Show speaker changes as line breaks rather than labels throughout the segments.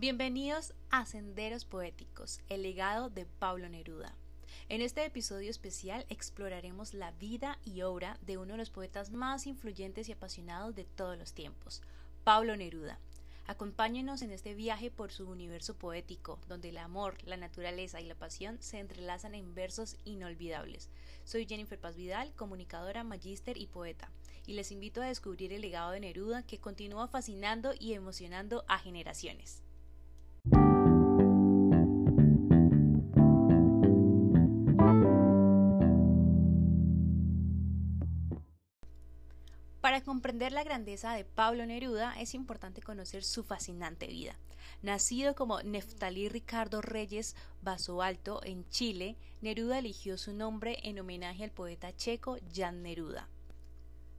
Bienvenidos a Senderos Poéticos, el legado de Pablo Neruda. En este episodio especial exploraremos la vida y obra de uno de los poetas más influyentes y apasionados de todos los tiempos, Pablo Neruda. Acompáñenos en este viaje por su universo poético, donde el amor, la naturaleza y la pasión se entrelazan en versos inolvidables. Soy Jennifer Paz Vidal, comunicadora, magíster y poeta, y les invito a descubrir el legado de Neruda que continúa fascinando y emocionando a generaciones. Para comprender la grandeza de Pablo Neruda es importante conocer su fascinante vida. Nacido como Neftalí Ricardo Reyes Baso Alto en Chile, Neruda eligió su nombre en homenaje al poeta checo Jan Neruda.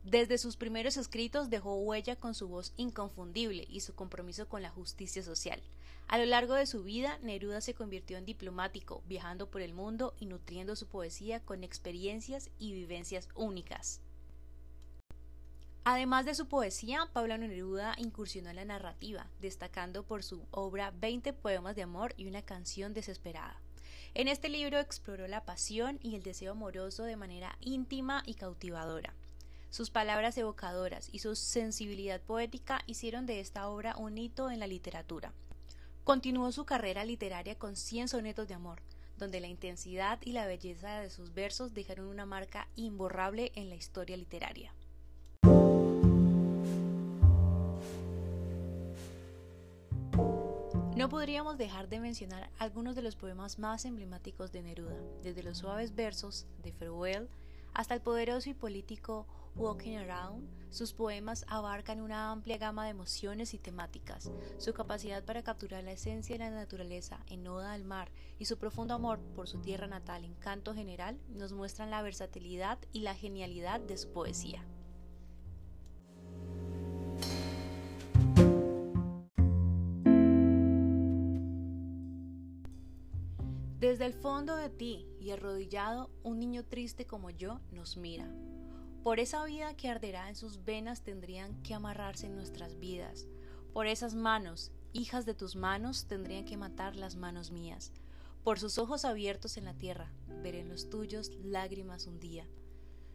Desde sus primeros escritos dejó huella con su voz inconfundible y su compromiso con la justicia social. A lo largo de su vida, Neruda se convirtió en diplomático, viajando por el mundo y nutriendo su poesía con experiencias y vivencias únicas. Además de su poesía, Pablo Neruda incursionó en la narrativa, destacando por su obra 20 poemas de amor y una canción desesperada. En este libro exploró la pasión y el deseo amoroso de manera íntima y cautivadora. Sus palabras evocadoras y su sensibilidad poética hicieron de esta obra un hito en la literatura. Continuó su carrera literaria con 100 sonetos de amor, donde la intensidad y la belleza de sus versos dejaron una marca imborrable en la historia literaria. No podríamos dejar de mencionar algunos de los poemas más emblemáticos de Neruda, desde los suaves versos de Farewell hasta el poderoso y político Walking Around. Sus poemas abarcan una amplia gama de emociones y temáticas. Su capacidad para capturar la esencia de la naturaleza en Oda al mar y su profundo amor por su tierra natal en canto general nos muestran la versatilidad y la genialidad de su poesía. Desde el fondo de ti y arrodillado, un niño triste como yo nos mira. Por esa vida que arderá en sus venas tendrían que amarrarse nuestras vidas. Por esas manos, hijas de tus manos, tendrían que matar las manos mías. Por sus ojos abiertos en la tierra, veré en los tuyos lágrimas un día.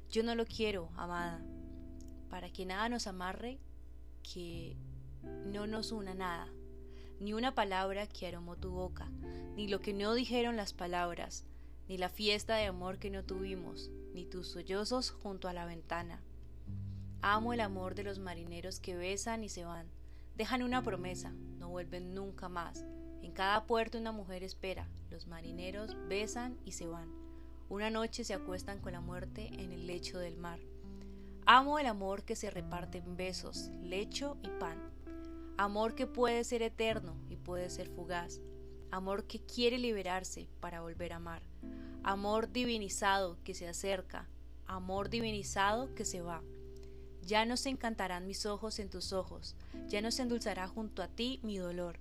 Yo no lo quiero, amada, para que nada nos amarre, que no nos una nada ni una palabra que aromó tu boca, ni lo que no dijeron las palabras, ni la fiesta de amor que no tuvimos, ni tus sollozos junto a la ventana. Amo el amor de los marineros que besan y se van, dejan una promesa, no vuelven nunca más. En cada puerto una mujer espera, los marineros besan y se van. Una noche se acuestan con la muerte en el lecho del mar. Amo el amor que se reparte en besos, lecho y pan Amor que puede ser eterno y puede ser fugaz. Amor que quiere liberarse para volver a amar. Amor divinizado que se acerca. Amor divinizado que se va. Ya no se encantarán mis ojos en tus ojos, ya no se endulzará junto a ti mi dolor.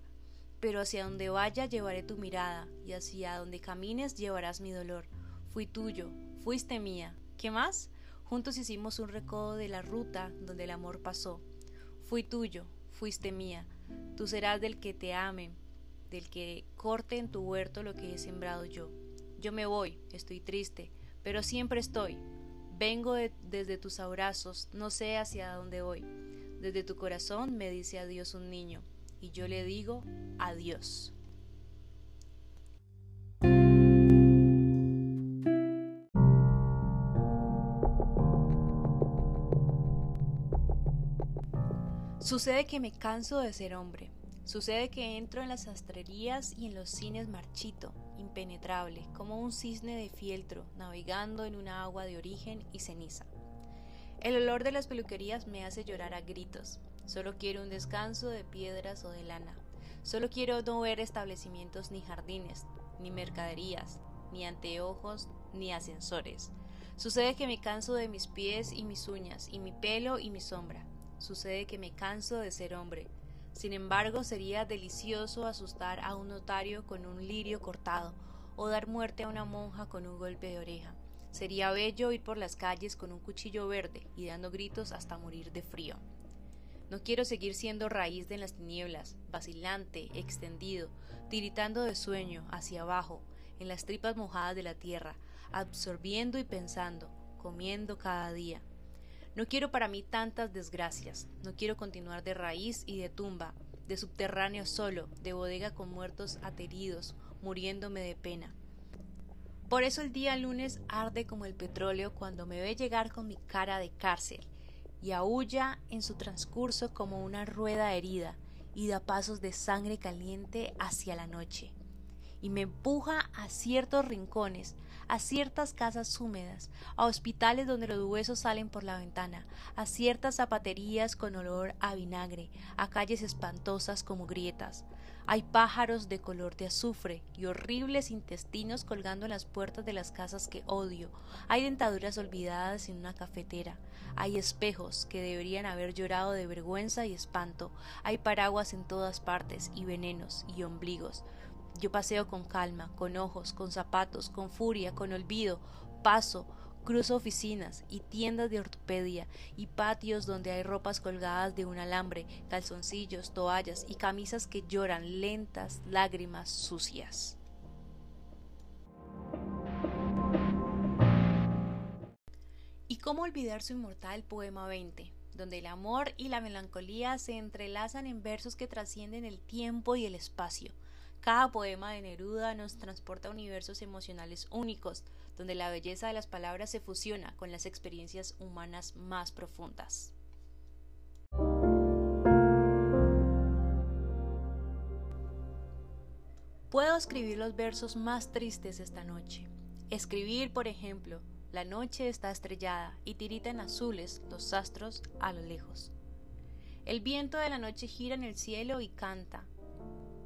Pero hacia donde vaya llevaré tu mirada, y hacia donde camines llevarás mi dolor. Fui tuyo, fuiste mía. ¿Qué más? Juntos hicimos un recodo de la ruta donde el amor pasó. Fui tuyo, fuiste mía, tú serás del que te ame, del que corte en tu huerto lo que he sembrado yo. Yo me voy, estoy triste, pero siempre estoy. Vengo desde tus abrazos, no sé hacia dónde voy. Desde tu corazón me dice adiós un niño, y yo le digo adiós. Sucede que me canso de ser hombre. Sucede que entro en las sastrerías y en los cines marchito, impenetrable, como un cisne de fieltro navegando en una agua de origen y ceniza. El olor de las peluquerías me hace llorar a gritos. Solo quiero un descanso de piedras o de lana. Solo quiero no ver establecimientos ni jardines, ni mercaderías, ni anteojos, ni ascensores. Sucede que me canso de mis pies y mis uñas, y mi pelo y mi sombra sucede que me canso de ser hombre. Sin embargo, sería delicioso asustar a un notario con un lirio cortado o dar muerte a una monja con un golpe de oreja. Sería bello ir por las calles con un cuchillo verde y dando gritos hasta morir de frío. No quiero seguir siendo raíz de las tinieblas, vacilante, extendido, tiritando de sueño hacia abajo, en las tripas mojadas de la tierra, absorbiendo y pensando, comiendo cada día. No quiero para mí tantas desgracias, no quiero continuar de raíz y de tumba, de subterráneo solo, de bodega con muertos ateridos, muriéndome de pena. Por eso el día lunes arde como el petróleo cuando me ve llegar con mi cara de cárcel, y aúlla en su transcurso como una rueda herida, y da pasos de sangre caliente hacia la noche y me empuja a ciertos rincones, a ciertas casas húmedas, a hospitales donde los huesos salen por la ventana, a ciertas zapaterías con olor a vinagre, a calles espantosas como grietas. Hay pájaros de color de azufre y horribles intestinos colgando en las puertas de las casas que odio. Hay dentaduras olvidadas en una cafetera. Hay espejos que deberían haber llorado de vergüenza y espanto. Hay paraguas en todas partes y venenos y ombligos. Yo paseo con calma, con ojos, con zapatos, con furia, con olvido, paso, cruzo oficinas y tiendas de ortopedia y patios donde hay ropas colgadas de un alambre, calzoncillos, toallas y camisas que lloran lentas lágrimas sucias. ¿Y cómo olvidar su inmortal poema 20? donde el amor y la melancolía se entrelazan en versos que trascienden el tiempo y el espacio, cada poema de Neruda nos transporta a universos emocionales únicos, donde la belleza de las palabras se fusiona con las experiencias humanas más profundas. Puedo escribir los versos más tristes esta noche. Escribir, por ejemplo, la noche está estrellada y tiritan azules los astros a lo lejos. El viento de la noche gira en el cielo y canta,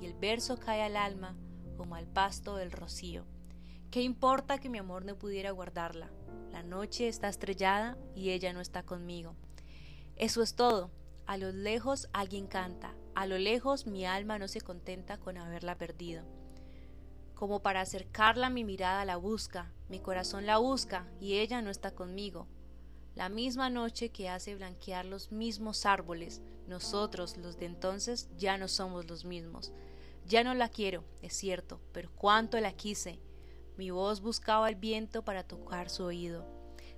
y el verso cae al alma como al pasto del rocío. ¿Qué importa que mi amor no pudiera guardarla? La noche está estrellada y ella no está conmigo. Eso es todo. A lo lejos alguien canta. A lo lejos mi alma no se contenta con haberla perdido. Como para acercarla mi mirada la busca, mi corazón la busca y ella no está conmigo. La misma noche que hace blanquear los mismos árboles, nosotros los de entonces ya no somos los mismos. Ya no la quiero, es cierto, pero cuánto la quise. Mi voz buscaba el viento para tocar su oído.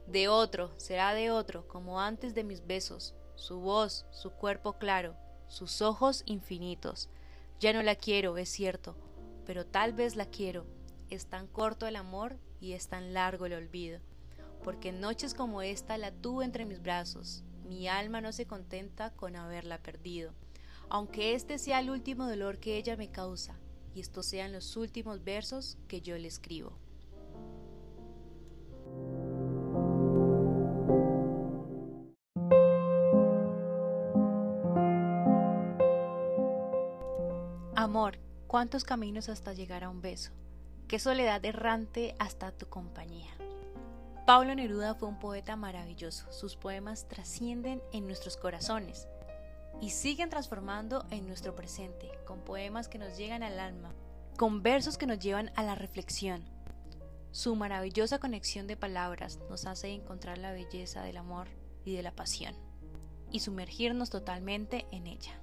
De otro, será de otro, como antes de mis besos, su voz, su cuerpo claro, sus ojos infinitos. Ya no la quiero, es cierto, pero tal vez la quiero. Es tan corto el amor y es tan largo el olvido. Porque en noches como esta la tuve entre mis brazos. Mi alma no se contenta con haberla perdido aunque este sea el último dolor que ella me causa, y estos sean los últimos versos que yo le escribo. Amor, cuántos caminos hasta llegar a un beso, qué soledad errante hasta tu compañía. Pablo Neruda fue un poeta maravilloso, sus poemas trascienden en nuestros corazones, y siguen transformando en nuestro presente, con poemas que nos llegan al alma, con versos que nos llevan a la reflexión. Su maravillosa conexión de palabras nos hace encontrar la belleza del amor y de la pasión, y sumergirnos totalmente en ella.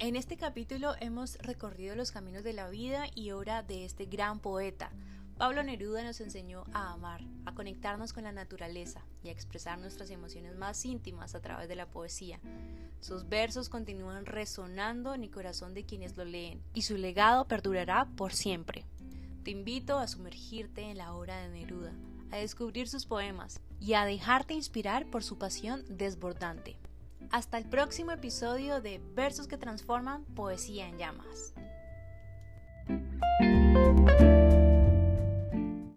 En este capítulo hemos recorrido los caminos de la vida y obra de este gran poeta. Pablo Neruda nos enseñó a amar, a conectarnos con la naturaleza y a expresar nuestras emociones más íntimas a través de la poesía. Sus versos continúan resonando en el corazón de quienes lo leen y su legado perdurará por siempre. Te invito a sumergirte en la obra de Neruda, a descubrir sus poemas y a dejarte inspirar por su pasión desbordante. Hasta el próximo episodio de Versos que transforman Poesía en llamas.